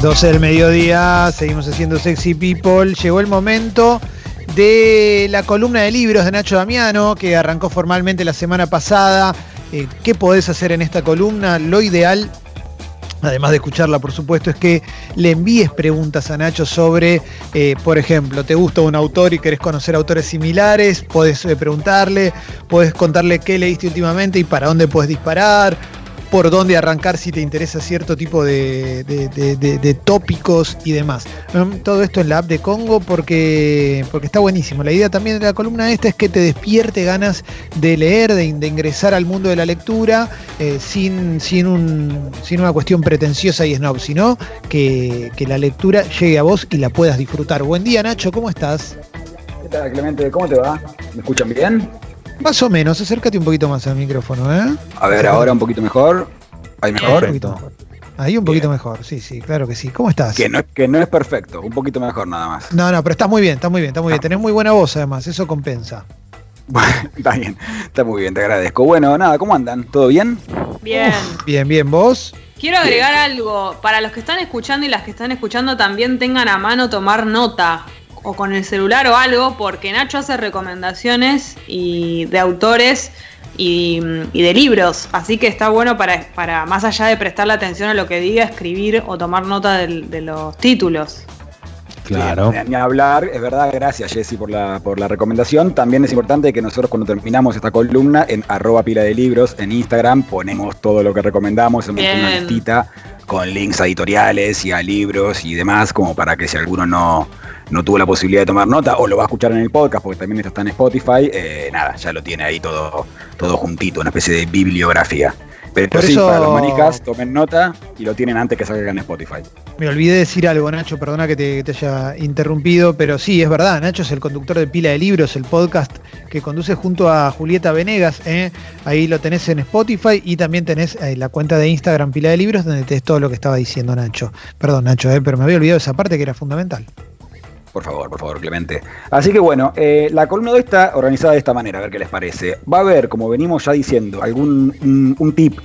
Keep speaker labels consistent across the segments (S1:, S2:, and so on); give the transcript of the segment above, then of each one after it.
S1: 12 del mediodía, seguimos haciendo Sexy People. Llegó el momento de la columna de libros de Nacho Damiano, que arrancó formalmente la semana pasada. Eh, ¿Qué podés hacer en esta columna? Lo ideal, además de escucharla, por supuesto, es que le envíes preguntas a Nacho sobre, eh, por ejemplo, ¿te gusta un autor y querés conocer autores similares? Podés eh, preguntarle, podés contarle qué leíste últimamente y para dónde puedes disparar por dónde arrancar si te interesa cierto tipo de, tópicos y demás. Um, todo esto en la app de Congo porque, porque está buenísimo. La idea también de la columna esta es que te despierte ganas de leer, de, ingresar al mundo de la lectura eh, sin, sin, un, sin una cuestión pretenciosa y snob, sino que, que la lectura llegue a vos y la puedas disfrutar. Buen día Nacho, ¿cómo estás?
S2: ¿Qué tal Clemente? ¿Cómo te va? ¿Me escuchan bien?
S1: Más o menos, acércate un poquito más al micrófono, ¿eh?
S2: A ver, ahora un poquito mejor. ¿Ahí mejor?
S1: Ahí un poquito mejor, sí, sí, claro que sí. ¿Cómo estás?
S2: Que no, que no es perfecto, un poquito mejor nada más.
S1: No, no, pero estás muy bien, estás muy bien, estás muy bien. Ah. Tenés muy buena voz además, eso compensa.
S2: Bueno, está bien, está muy bien, te agradezco. Bueno, nada, ¿cómo andan? ¿Todo bien?
S3: Bien.
S1: bien, bien, ¿vos?
S3: Quiero agregar algo, para los que están escuchando y las que están escuchando también tengan a mano tomar nota o con el celular o algo, porque Nacho hace recomendaciones y de autores y, de libros, así que está bueno para, para, más allá de prestarle atención a lo que diga, escribir o tomar nota de, los títulos.
S2: Claro. Ni hablar, es verdad, gracias Jessy por la, por la recomendación. También es importante que nosotros cuando terminamos esta columna en arroba pila de libros en Instagram ponemos todo lo que recomendamos, en una listita con links a editoriales y a libros y demás, como para que si alguno no, no tuvo la posibilidad de tomar nota o lo va a escuchar en el podcast, porque también esto está en Spotify, eh, nada, ya lo tiene ahí todo, todo juntito, una especie de bibliografía. Pero Por sí, para los manijas, tomen nota y lo tienen antes que salga en Spotify.
S1: Me olvidé decir algo, Nacho, perdona que te, haya interrumpido, pero sí, es verdad, Nacho es el conductor de Pila de Libros, el podcast que conduce junto a Julieta Venegas. ¿eh? Ahí lo tenés en Spotify y también tenés eh, la cuenta de Instagram Pila de Libros, donde tenés todo lo que estaba diciendo Nacho. Perdón, Nacho, pero me había olvidado esa parte que era fundamental.
S2: Por favor, por favor, Clemente. Así que bueno, eh, la columna de está organizada de esta manera, a ver qué les parece. Va a haber, como venimos ya diciendo, algún un, tip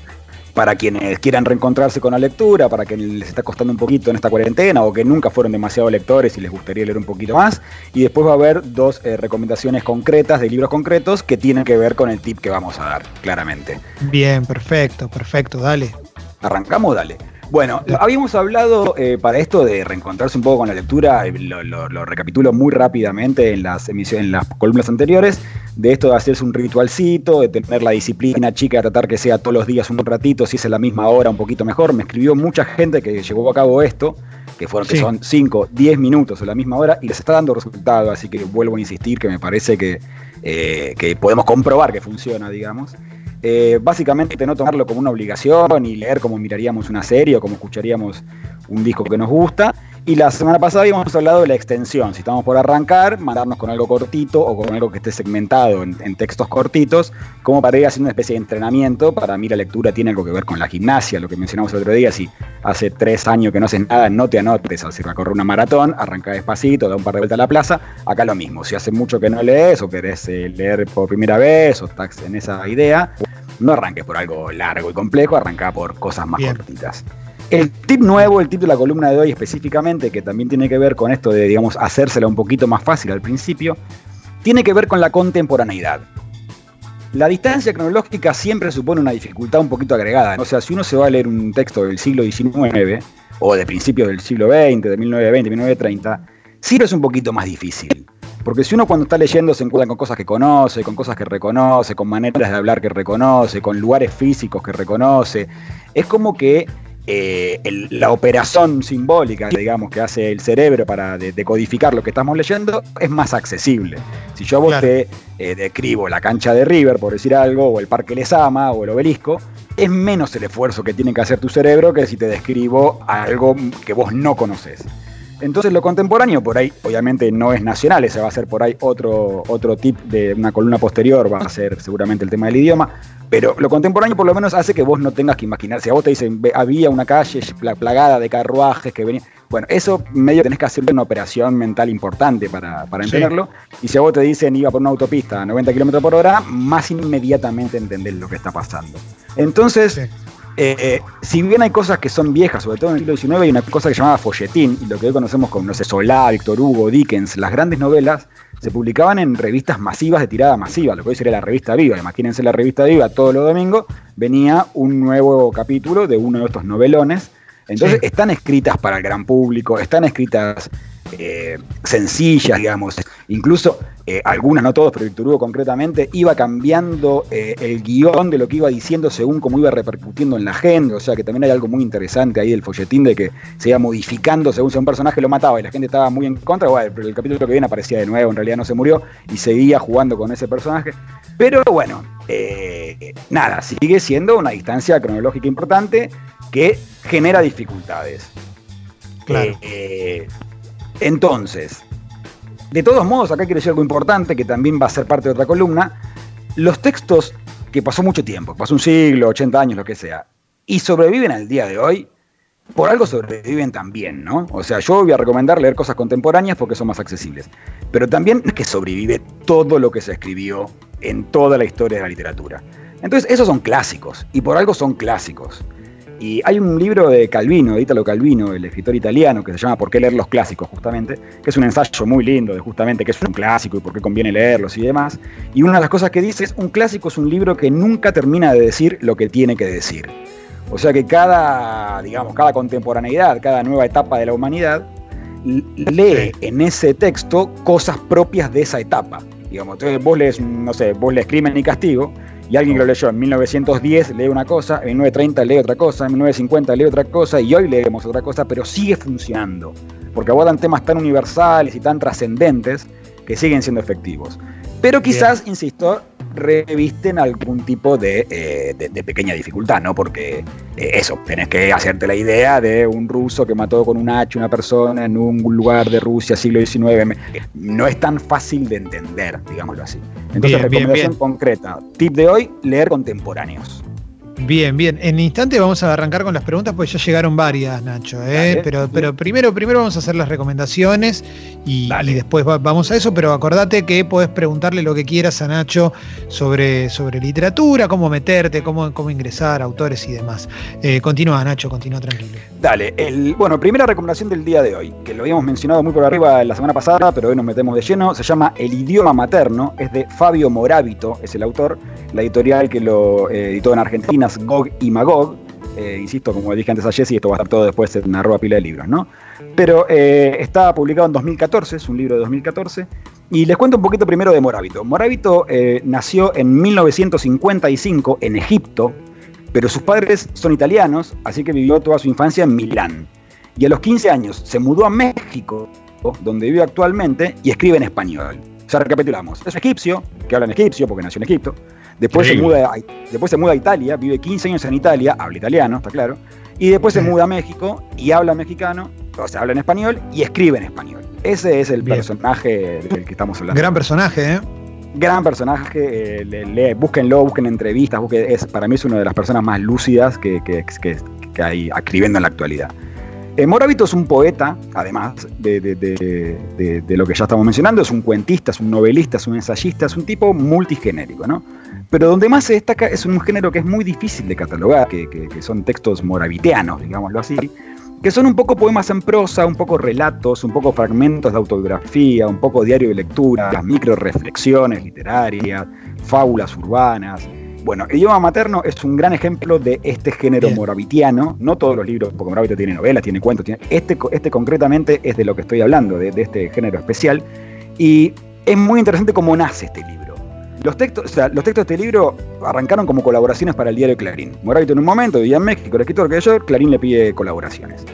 S2: para quienes quieran reencontrarse con la lectura, para quienes les está costando un poquito en esta cuarentena o que nunca fueron demasiado lectores y les gustaría leer un poquito más. Y después va a haber dos eh, recomendaciones concretas de libros concretos que tienen que ver con el tip que vamos a dar, claramente.
S1: Bien, perfecto, perfecto, dale.
S2: Arrancamos, dale. Bueno, habíamos hablado eh, para esto de reencontrarse un poco con la lectura, eh, lo, recapitulo muy rápidamente en las emisiones, en las columnas anteriores, de esto de hacerse un ritualcito, de tener la disciplina chica, de tratar que sea todos los días un ratito, si es en la misma hora, un poquito mejor. Me escribió mucha gente que llevó a cabo esto, que fueron que son 5, 10 minutos a la misma hora, y les está dando resultado, así que vuelvo a insistir que me parece que, eh, que podemos comprobar que funciona, digamos. Eh, básicamente no tomarlo como una obligación y leer como miraríamos una serie o como escucharíamos un disco que nos gusta. Y la semana pasada habíamos hablado de la extensión. Si estamos por arrancar, mandarnos con algo cortito o con algo que esté segmentado en, textos cortitos, como para ir haciendo una especie de entrenamiento. Para mí la lectura tiene algo que ver con la gimnasia, lo que mencionamos el otro día. Si hace tres años que no haces nada, no te anotes al a correr una maratón, arranca despacito, da un par de vueltas a la plaza. Acá lo mismo. Si hace mucho que no lees o querés eh, leer por primera vez o estás en esa idea, no arranques por algo largo y complejo, arranca por cosas más cortitas. El tip nuevo, el tip de la columna de hoy específicamente, que también tiene que ver con esto de, digamos, hacérsela un poquito más fácil al principio, tiene que ver con la contemporaneidad. La distancia cronológica siempre supone una dificultad un poquito agregada. O sea, si uno se va a leer un texto del siglo XIX o de principios del siglo XX, de 1920, 1930, siempre es un poquito más difícil. Porque si uno cuando está leyendo se encuentra con cosas que conoce, con cosas que reconoce, con maneras de hablar que reconoce, con lugares físicos que reconoce, es como que eh, la operación simbólica, digamos, que hace el cerebro para decodificar lo que estamos leyendo es más accesible. Si yo a vos te eh, describo la cancha de River, por decir algo, o el Parque Lesama, o el obelisco, es menos el esfuerzo que tiene que hacer tu cerebro que si te describo algo que vos no conoces. Entonces lo contemporáneo por ahí, obviamente no es nacional, ese va a ser por ahí otro, otro tip de una columna posterior, va a ser seguramente el tema del idioma, pero lo contemporáneo por lo menos hace que vos no tengas que imaginar, si a vos te dicen había una calle plagada de carruajes que venían, bueno, eso medio tenés que hacer una operación mental importante para, para entenderlo, y si a vos te dicen iba por una autopista a 90 km por hora, más inmediatamente entendés lo que está pasando. Entonces... eh, si bien hay cosas que son viejas, sobre todo en el siglo XIX, hay una cosa que se llamaba folletín, y lo que hoy conocemos como, no sé, Solá, Víctor Hugo, Dickens, las grandes novelas se publicaban en revistas masivas de tirada masiva, lo que hoy sería la revista Viva. Imagínense la revista Viva, todos los domingos venía un nuevo capítulo de uno de estos novelones. Entonces están escritas para el gran público, están escritas eh, sencillas, digamos. Incluso eh, algunas, no todos, pero Víctor Hugo concretamente, iba cambiando eh, el guion de lo que iba diciendo según cómo iba repercutiendo en la gente. O sea que también hay algo muy interesante ahí del folletín de que se iba modificando según si un personaje lo mataba y la gente estaba muy en contra. Bueno, pero el capítulo que viene aparecía de nuevo, en realidad no se murió y seguía jugando con ese personaje. Pero bueno, nada, sigue siendo una distancia cronológica importante que genera dificultades.
S1: Claro.
S2: Entonces, de todos modos, acá quiero decir algo importante que también va a ser parte de otra columna. Los textos que pasó mucho tiempo, pasó un siglo, 80 años, lo que sea, y sobreviven al día de hoy, por algo sobreviven también, ¿no? O sea, yo voy a recomendar leer cosas contemporáneas porque son más accesibles. Pero también es que sobrevive todo lo que se escribió en toda la historia de la literatura. Entonces, esos son clásicos, y por algo son clásicos. Y hay un libro de Calvino, de Italo Calvino, el escritor italiano, que se llama ¿Por qué leer los clásicos? justamente, que es un ensayo muy lindo de justamente qué es un clásico y por qué conviene leerlos y demás. Y una de las cosas que dice es, un clásico es un libro que nunca termina de decir lo que tiene que decir. O sea que cada, digamos, cada contemporaneidad, cada nueva etapa de la humanidad, lee en ese texto cosas propias de esa etapa. Digamos, entonces vos lees, no sé, vos lees Crimen y Castigo, y alguien que lo leyó en 1910 lee una cosa, en 1930 lee otra cosa, en 1950 lee otra cosa y hoy leemos otra cosa, pero sigue funcionando, porque abordan temas tan universales y tan trascendentes que siguen siendo efectivos. Pero quizás, insisto, revisten algún tipo de, eh, pequeña dificultad, ¿no? Porque eh, eso, tenés que hacerte la idea de un ruso que mató con un hacha una persona en un lugar de Rusia siglo XIX. No es tan fácil de entender, digámoslo así. Entonces, recomendación concreta. Tip de hoy, leer contemporáneos.
S1: Bien, bien. En instante vamos a arrancar con las preguntas, pues ya llegaron varias, Nacho. ¿eh? pero, pero primero, primero vamos a hacer las recomendaciones y, después vamos a eso. Pero acordate que podés preguntarle lo que quieras a Nacho sobre, sobre literatura, cómo meterte, cómo, cómo ingresar, autores y demás. Eh, continúa, Nacho, continúa tranquilo.
S2: Dale. El, bueno, primera recomendación del día de hoy, que lo habíamos mencionado muy por arriba la semana pasada, pero hoy nos metemos de lleno. Se llama El idioma materno. Es de Fabio Morábito, es el autor. La editorial que lo eh, editó en Argentina Gog y Magog. Eh, insisto, como dije antes a Jesse, esto va a estar todo después en arroba pila de libros, ¿no? Pero eh, está publicado en 2014, es un libro de 2014. Y les cuento un poquito primero de Morábito. Morábito eh, nació en 1955 en Egipto, pero sus padres son italianos, así que vivió toda su infancia en Milán. Y a los 15 años se mudó a México, donde vive actualmente, y escribe en español. O sea, recapitulamos. Es egipcio, que habla en egipcio porque nació en Egipto. Después se, muda a, después se muda a Italia, vive 15 años en Italia, habla italiano, está claro. Y después se muda a México y habla mexicano, o sea, habla en español y escribe en español. Ese es el personaje del que estamos hablando.
S1: Gran personaje, ¿eh?
S2: Gran personaje, eh, búsquenlo, busquen entrevistas, busquen, es, para mí es una de las personas más lúcidas que, hay escribiendo en la actualidad. Eh, Moravito es un poeta, además de, de, lo que ya estamos mencionando, es un cuentista, es un novelista, es un ensayista, es un tipo multigenérico, ¿no? Pero donde más se destaca es un género que es muy difícil de catalogar, que, son textos moraviteanos, digámoslo así, que son un poco poemas en prosa, un poco relatos, un poco fragmentos de autobiografía, un poco diario de lectura, micro reflexiones literarias, fábulas urbanas. Bueno, el idioma materno es un gran ejemplo de este género moravitiano. No todos los libros, porque Moravito tiene novelas, tiene cuentos, tiene, este, este concretamente es de lo que estoy hablando, de, de este género especial. Y es muy interesante cómo nace este libro. Los textos, los textos de este libro arrancaron como colaboraciones para el diario Clarín. Moravito en un momento vivía en México, el escritor que yo, Clarín le pide colaboraciones.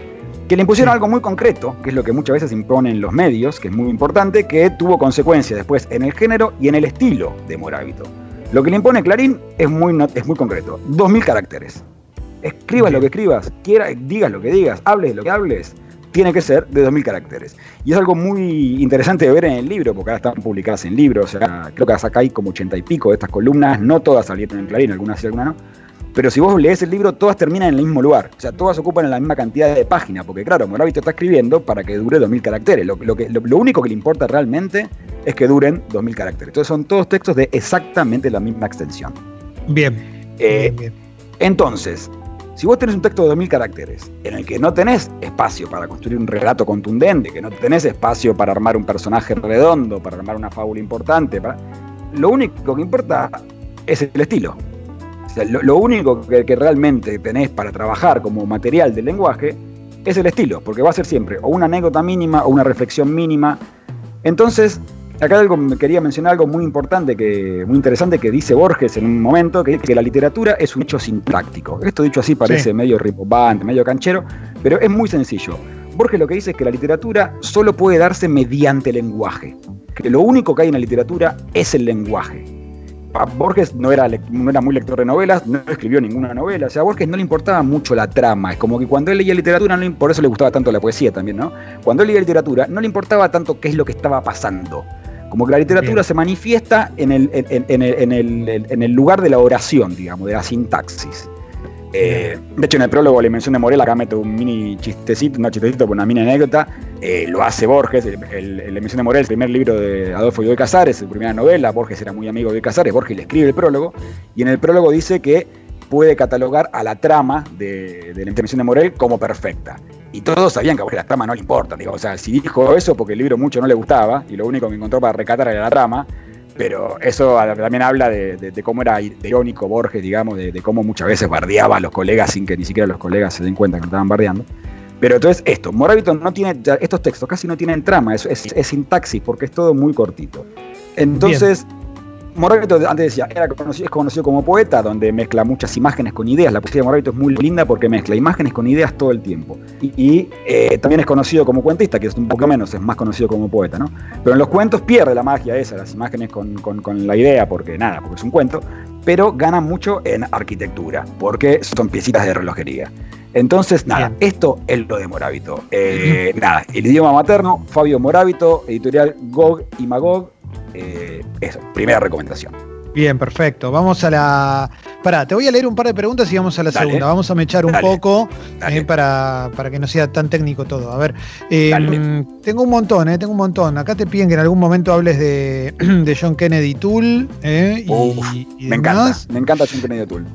S2: Que le impusieron algo muy concreto, que es lo que muchas veces imponen los medios, que es muy importante, que tuvo consecuencias después en el género y en el estilo de Moravito. Lo que le impone Clarín es muy, es muy concreto. 2.000 caracteres. Escribas lo que escribas, quiera, digas lo que digas, hables lo que hables, tiene que ser de 2.000 caracteres. Y es algo muy interesante de ver en el libro, porque ahora están publicadas en libros, o sea, creo que acá hay como ochenta y pico de estas columnas, no todas salieron en Clarín, algunas sí, algunas no. Pero si vos lees el libro, todas terminan en el mismo lugar. O sea, todas ocupan la misma cantidad de páginas, porque claro, Moravito está escribiendo para que dure 2.000 caracteres. Lo, que, lo, único que le importa realmente es que duren 2.000 caracteres. Entonces son todos textos de exactamente la misma extensión.
S1: Bien.
S2: Eh, bien, bien. Entonces, Si vos tenés un texto de 2.000 caracteres en el que no tenés espacio para construir un relato contundente, que no tenés espacio para armar un personaje redondo, para armar una fábula importante, lo único que importa es el estilo. lo, único que, que, realmente tenés para trabajar como material del lenguaje es el estilo, porque va a ser siempre o una anécdota mínima o una reflexión mínima. Entonces, acá algo, quería mencionar algo muy importante, que, muy interesante que dice Borges en un momento, que, que la literatura es un hecho sintáctico. Esto dicho así parece medio ribombante, medio canchero, pero es muy sencillo. Borges lo que dice es que la literatura solo puede darse mediante lenguaje, que lo único que hay en la literatura es el lenguaje. Borges no era, no era muy lector de novelas, no escribió ninguna novela, o sea, a Borges no le importaba mucho la trama, es como que cuando él leía literatura, no, por eso le gustaba tanto la poesía también, ¿no? Cuando él leía literatura, no le importaba tanto qué es lo que estaba pasando, como que la literatura se manifiesta en el, en, el, lugar de la oración, digamos, de la sintaxis. Eh, de hecho, en el prólogo la invención de Morel, acá meto un mini chistecito, no chistecito, una mini anécdota. Eh, lo hace Borges, el, la invención de Morel, el primer libro de Adolfo Godoy Casares, su primera novela. Borges era muy amigo de Casares, Borges le escribe el prólogo. Y en el prólogo dice que puede catalogar a la trama de, la invención de Morel como perfecta. Y todos sabían que a la trama no le importa. Digo, o sea, si dijo eso porque el libro mucho no le gustaba y lo único que encontró para recatar era la trama, pero eso también habla de, cómo era irónico Borges, digamos, de, cómo muchas veces bardeaba a los colegas sin que ni siquiera los colegas se den cuenta que lo estaban bardeando. Pero entonces esto, Moravito no tiene, estos textos casi no tienen trama, es, es sintaxis porque es todo muy cortito. Entonces, Moravito antes decía, era conocido, es conocido como poeta, donde mezcla muchas imágenes con ideas. La poesía de Moravito es muy linda porque mezcla imágenes con ideas todo el tiempo. Y, eh, también es conocido como cuentista, que es un poco menos, es más conocido como poeta, ¿no? Pero en los cuentos pierde la magia esa, las imágenes con, la idea, porque nada, porque es un cuento, pero gana mucho en arquitectura, porque son piecitas de relojería. Entonces, nada, esto es lo de Moravito. Eh, nada, el idioma materno, Fabio Moravito, editorial Gog y Magog, eh, eso, primera recomendación.
S1: Bien, perfecto. Vamos a la. Pará, te voy a leer un par de preguntas y vamos a la segunda. Vamos a mechar un poco eh, para, para, que no sea tan técnico todo. A ver, em, tengo un montón, eh, tengo un montón. Acá te piden que en algún momento hables de, de John Kennedy Tool. Eh,
S2: y, me encanta, me encanta John Kennedy Tool.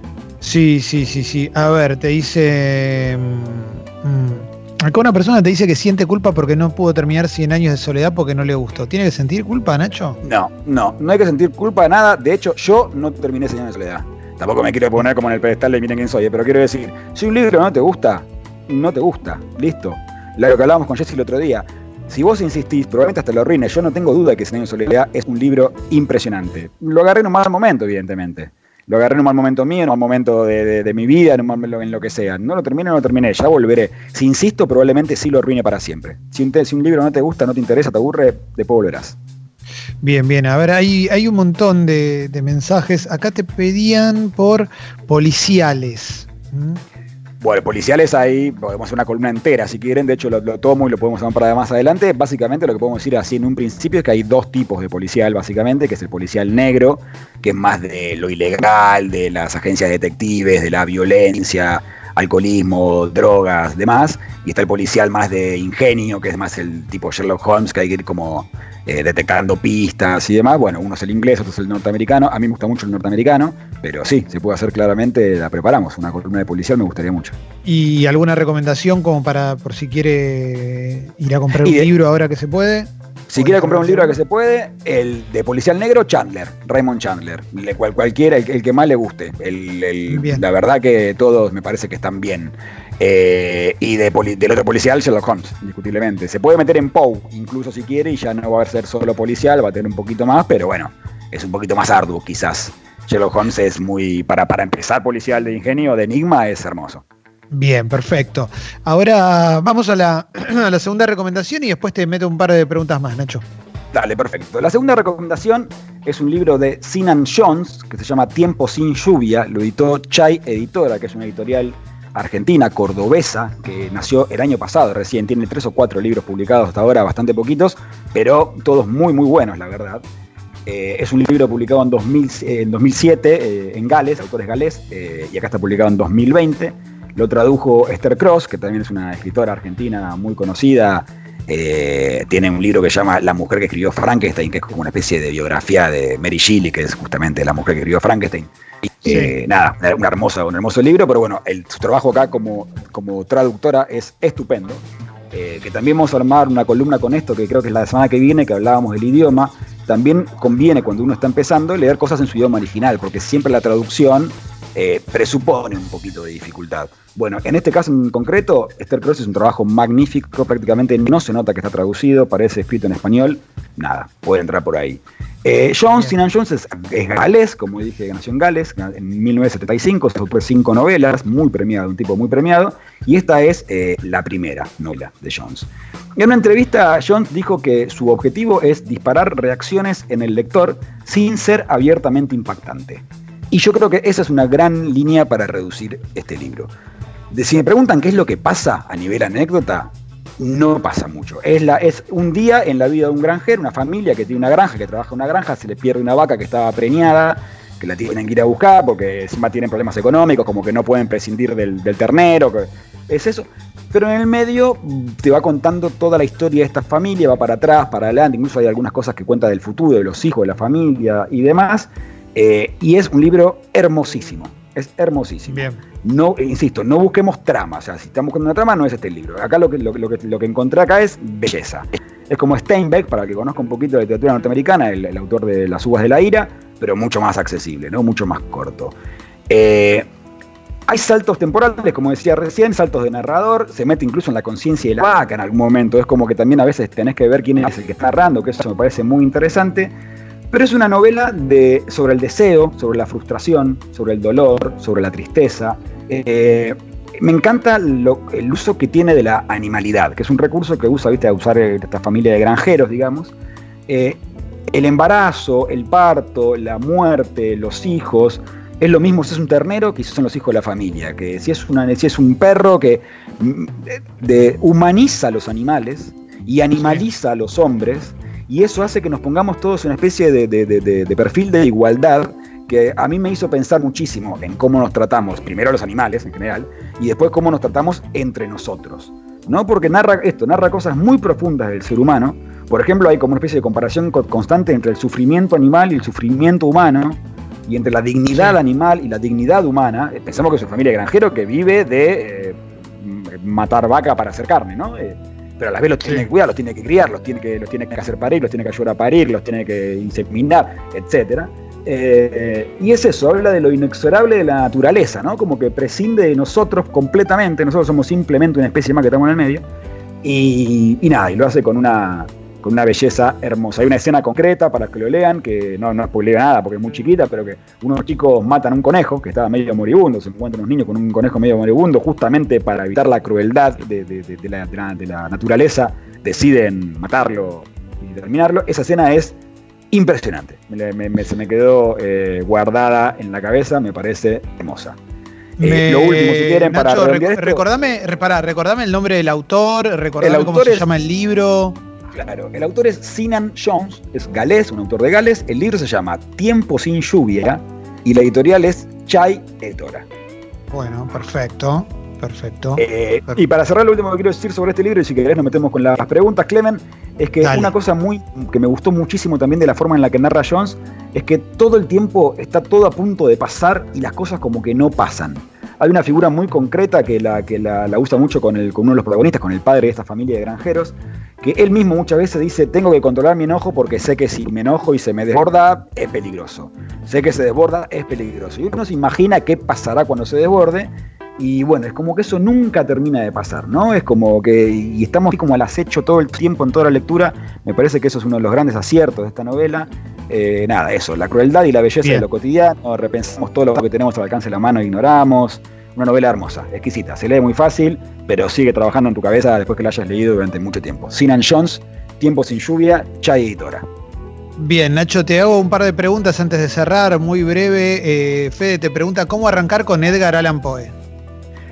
S1: Sí, sí, sí, sí. A ver, te dice. Mm, Acá una persona te dice que siente culpa porque no pudo terminar 100 años de soledad porque no le gustó. ¿Tiene que sentir culpa, Nacho?
S2: No, no, no hay que sentir culpa de nada. De hecho, yo no terminé 100 años de soledad. Tampoco me quiero poner como en el pedestal de miren quién soy, pero quiero decir, si un libro no te gusta, no te gusta. Listo. Lo que hablábamos con Jesse el otro día. Si vos insistís, probablemente hasta lo arruines. Yo no tengo duda de que 100 años de soledad es un libro impresionante. Lo agarré en un mal momento, evidentemente lo agarré en un mal momento mío, en un mal momento de, mi vida, en un mal en lo que sea. No lo terminé, no lo terminé, ya volveré. Si insisto, probablemente sí lo arruine para siempre. Si un, si un libro no te gusta, no te interesa, te aburre, después volverás.
S1: Bien, bien. A ver, hay, hay un montón de, mensajes. Acá te pedían por policiales.
S2: Bueno, policiales ahí, podemos hacer una columna entera si quieren, de hecho lo, tomo y lo podemos hacer para más adelante. Básicamente lo que podemos decir así en un principio es que hay dos tipos de policial, básicamente, que es el policial negro, que es más de lo ilegal, de las agencias detectives, de la violencia, alcoholismo, drogas, demás, y está el policial más de ingenio, que es más el tipo Sherlock Holmes, que hay que ir como eh, detectando pistas y demás. Bueno, uno es el inglés, otro es el norteamericano. A mí me gusta mucho el norteamericano, pero sí, se puede hacer claramente, la preparamos. Una columna de policial me gustaría mucho.
S1: ¿Y alguna recomendación como para, por si quiere ir a comprar un libro ahora que se puede?
S2: Si quiere comprar un libro que se puede, el de Policial Negro, Chandler, Raymond Chandler. cual, cualquiera, el, que más le guste. la verdad que todos me parece que están bien. Eh, y de del otro policial, Sherlock Holmes, indiscutiblemente. Se puede meter en Poe, incluso si quiere, y ya no va a ser solo policial, va a tener un poquito más, pero bueno, es un poquito más arduo quizás. Sherlock Holmes es muy, para, para empezar, policial de ingenio, de enigma, es hermoso.
S1: Bien, perfecto. Ahora vamos a la, segunda recomendación y después te meto un par de preguntas más, Nacho.
S2: Dale, perfecto. La segunda recomendación es un libro de Sinan Jones que se llama Tiempo sin lluvia. Lo editó Chai Editora, que es una editorial argentina, cordobesa, que nació el año pasado recién. Tiene tres o cuatro libros publicados hasta ahora, bastante poquitos, pero todos muy, muy buenos, la verdad. Eh, es un libro publicado en, 2007 eh, en Gales, autores gales, eh, y acá está publicado en 2020 lo tradujo Esther Cross, que también es una escritora argentina muy conocida Eh, tiene un libro que se llama La mujer que escribió Frankenstein, que es como una especie de biografía de Mary Shelley, que es justamente la mujer que escribió Frankenstein. Eh, nada, un hermoso, un hermoso libro, pero bueno, el, su trabajo acá como, como traductora es estupendo. Eh, que también vamos a armar una columna con esto, que creo que es la semana que viene, que hablábamos del idioma. También conviene cuando uno está empezando leer cosas en su idioma original, porque siempre la traducción eh, presupone un poquito de dificultad. Bueno, en este caso en concreto, Esther Cross es un trabajo magnífico, prácticamente no se nota que está traducido, parece escrito en español, nada, puede entrar por ahí. Eh, Jones, Sinan Jones es, galés, como dije, nació en Gales en 1975, fue cinco novelas, muy premiado, un tipo muy premiado, y esta es eh, la primera novela de Jones. En una entrevista, Jones dijo que su objetivo es disparar reacciones en el lector sin ser abiertamente impactante. Y yo creo que esa es una gran línea para reducir este libro. De, si me preguntan qué es lo que pasa a nivel anécdota, no pasa mucho. Es, la, es un día en la vida de un granjero, una familia que tiene una granja, que trabaja en una granja, se le pierde una vaca que estaba preñada, que la tienen que ir a buscar porque encima tienen problemas económicos, como que no pueden prescindir del, ternero. es eso. Pero en el medio te va contando toda la historia de esta familia, va para atrás, para adelante, incluso hay algunas cosas que cuenta del futuro, de los hijos, de la familia y demás. Eh, y es un libro hermosísimo. Es hermosísimo. Bien. No, insisto, no busquemos trama. O sea, si estamos buscando una trama, no es este libro. Acá lo que, lo, que, lo que encontré acá es belleza. Es como Steinbeck, para que conozca un poquito de literatura norteamericana, el, autor de Las uvas de la ira, pero mucho más accesible, ¿no? Mucho más corto. Eh, hay saltos temporales, como decía recién, saltos de narrador, se mete incluso en la conciencia de la vaca en algún momento. Es como que también a veces tenés que ver quién es el que está narrando, que eso me parece muy interesante. Pero es una novela sobre el deseo, sobre la frustración, sobre el dolor, sobre la tristeza. Eh, me encanta el uso que tiene de la animalidad, que es un recurso que usa, viste, a usar esta familia de granjeros, digamos. Eh, el embarazo, el parto, la muerte, los hijos, es lo mismo si es un ternero que si son los hijos de la familia, que si es, una, si es un perro que mm, humaniza a los animales y animaliza a los hombres, y eso hace que nos pongamos todos en una especie de, perfil de igualdad que a mí me hizo pensar muchísimo en cómo nos tratamos, primero a los animales en general, y después cómo nos tratamos entre nosotros. ¿no? Porque narra esto, narra cosas muy profundas del ser humano. Por ejemplo, hay como una especie de comparación constante entre el sufrimiento animal y el sufrimiento humano, y entre la dignidad animal y la dignidad humana. Pensamos que es una familia de granjero que vive de eh, matar vaca para hacer carne, ¿no? Eh, pero a la vez los tiene que cuidar, los tiene que criar, los tiene que, los tiene que hacer parir, los tiene que ayudar a parir, los tiene que inseminar, etc. Eh, y es eso, habla de lo inexorable de la naturaleza, ¿no? Como que prescinde de nosotros completamente, nosotros somos simplemente una especie más que estamos en el medio. y nada, y lo hace con una, con una belleza hermosa. Hay una escena concreta para que lo lean, que no, no spoileo nada porque es muy chiquita, pero que unos chicos matan a un conejo que estaba medio moribundo, se encuentran unos niños con un conejo medio moribundo, justamente para evitar la crueldad de, la, naturaleza, deciden matarlo y terminarlo. Esa escena es impresionante, se me quedó eh, guardada en la cabeza, me parece hermosa.
S1: Eh, lo último, si quieren, para recordame, recordame el nombre del autor, recordame cómo se llama el libro.
S2: Claro, el autor es Sinan Jones, es galés, un autor de Gales. El libro se llama Tiempo sin lluvia y la editorial es Chai Editora.
S1: Bueno, perfecto. Perfecto,
S2: eh, Y para cerrar, lo último que quiero decir sobre este libro, y si querés nos metemos con las preguntas, Clemen, es que una cosa muy que me gustó muchísimo también de la forma en la que narra Jones, es que todo el tiempo está todo a punto de pasar y las cosas como que no pasan. Hay una figura muy concreta que la, que la, usa mucho con, el, con uno de los protagonistas, con el padre de esta familia de granjeros, que él mismo muchas veces dice, tengo que controlar mi enojo porque sé que si me enojo y se me desborda, es peligroso. Sé que se desborda, es peligroso. Y uno se imagina qué pasará cuando se desborde. Y bueno, es como que eso nunca termina de pasar, ¿no? Es como que, y estamos como al acecho todo el tiempo en toda la lectura, me parece que eso es uno de los grandes aciertos de esta novela. Eh, nada, eso, la crueldad y la belleza de lo cotidiano, repensamos todo lo que tenemos al alcance de la mano e ignoramos, una novela hermosa, exquisita, se lee muy fácil, pero sigue trabajando en tu cabeza después que la hayas leído durante mucho tiempo. Sinan Jones, Tiempo sin lluvia, Chai Editora.
S1: Bien, Nacho, te hago un par de preguntas antes de cerrar, muy breve. Eh, Fede te pregunta, ¿cómo arrancar con Edgar Allan Poe?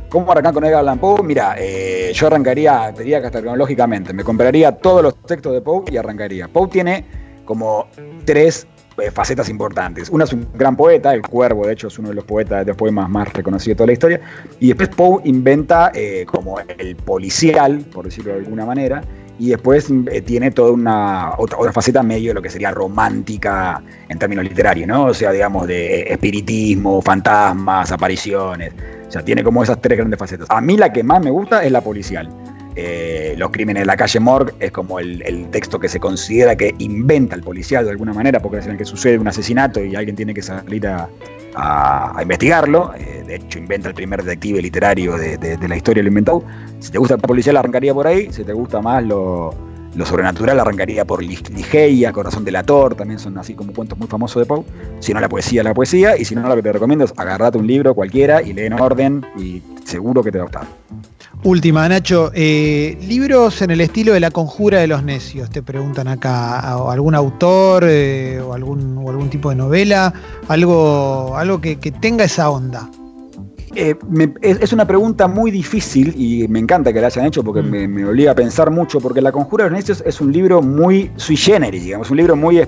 S2: ¿Cómo arrancar con Edgar Allan Poe? Mira, eh, yo arrancaría, te diría que hasta cronológicamente, me compraría todos los textos de Poe y arrancaría. Poe tiene como tres facetas importantes. Una es un gran poeta, el Cuervo, de hecho, es uno de los poetas de poemas más reconocidos de toda la historia. Y después Poe inventa eh, como el policial, por decirlo de alguna manera, y después eh, tiene toda una otra, otra, faceta medio lo que sería romántica en términos literarios, ¿no? O sea, digamos, de espiritismo, fantasmas, apariciones. O sea, tiene como esas tres grandes facetas. A mí la que más me gusta es la policial. Eh, los crímenes de la calle Morgue es como el, texto que se considera que inventa el policial de alguna manera, porque es en el que sucede un asesinato y alguien tiene que salir a, investigarlo. Eh, de hecho, inventa el primer detective literario de, la historia, lo inventó. Si te gusta el policial, arrancaría por ahí. Si te gusta más lo, sobrenatural, arrancaría por Ligeia, Corazón delator, también son así como cuentos muy famosos de Poe. Si no, la poesía, la poesía. Y si no, lo que te recomiendo es agarrate un libro cualquiera y lee en orden y seguro que te va a gustar.
S1: Última, Nacho. Eh, libros en el estilo de La Conjura de los Necios, te preguntan acá. ¿Algún autor eh, o, algún, o algún tipo de novela? Algo, algo que, que tenga esa onda.
S2: Eh, me, es, es, una pregunta muy difícil y me encanta que la hayan hecho porque mm. me, me, obliga a pensar mucho, porque La Conjura de los Necios es un libro muy sui generis, digamos, un libro muy,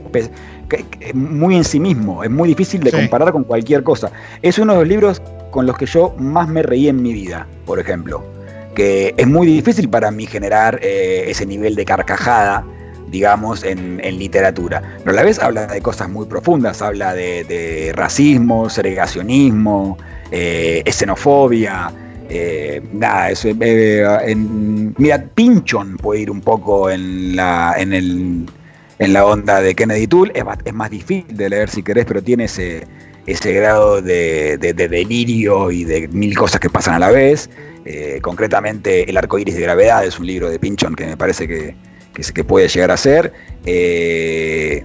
S2: muy en sí mismo, es muy difícil de sí. comparar con cualquier cosa. Es uno de los libros con los que yo más me reí en mi vida, por ejemplo que es muy difícil para mí generar eh, ese nivel de carcajada, digamos, en, literatura. Pero a la vez habla de cosas muy profundas, habla de, racismo, segregacionismo, eh, xenofobia. Eh, nada, eso, en, mira, Pinchon puede ir un poco en la, en, el, en la onda de Kennedy Toole, es, es más difícil de leer si querés, pero tiene ese, ese grado de, de, de, delirio y de mil cosas que pasan a la vez. Eh, concretamente, El arco iris de gravedad es un libro de Pinchon que me parece que, que, puede llegar a ser. Eh,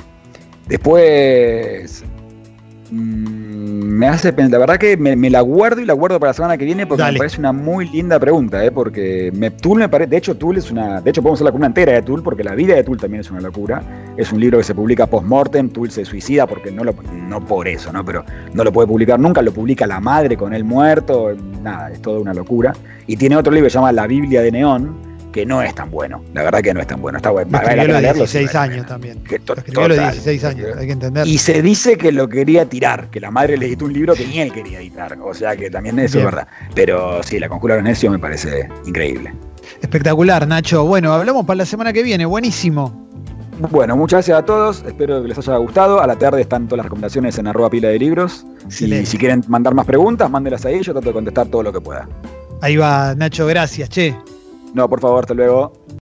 S2: después. Mmm, me hace pensar, la verdad que me, me, la guardo y la guardo para la semana que viene porque Dale. me parece una muy linda pregunta, ¿eh? porque me, Tool me parece, de hecho Tool es una, de hecho podemos hacer la columna entera de Tool porque la vida de Tool también es una locura, es un libro que se publica post-mortem, Tool se suicida porque no lo, no por eso, ¿no? pero no lo puede publicar nunca, lo publica la madre con él muerto, nada, es toda una locura, y tiene otro libro que se llama La Biblia de Neón, que no es tan bueno. La verdad que no es tan bueno. Está bueno.
S1: Lo escribió a los 16 años también. Que to, lo escribió a los 16 años, hay que entender.
S2: Y se dice que lo quería tirar, que la madre le editó un libro que ni él quería editar. O sea que también eso Bien. es verdad. Pero sí, la conjura de los necios me parece increíble.
S1: Espectacular, Nacho. Bueno, hablamos para la semana que viene. Buenísimo.
S2: Bueno, muchas gracias a todos. Espero que les haya gustado. A la tarde están todas las recomendaciones en arroba pila de libros. Y si quieren mandar más preguntas, mándelas ahí. Yo trato de contestar todo lo que pueda.
S1: Ahí va, Nacho. Gracias, che.
S2: No, por favor, hasta luego.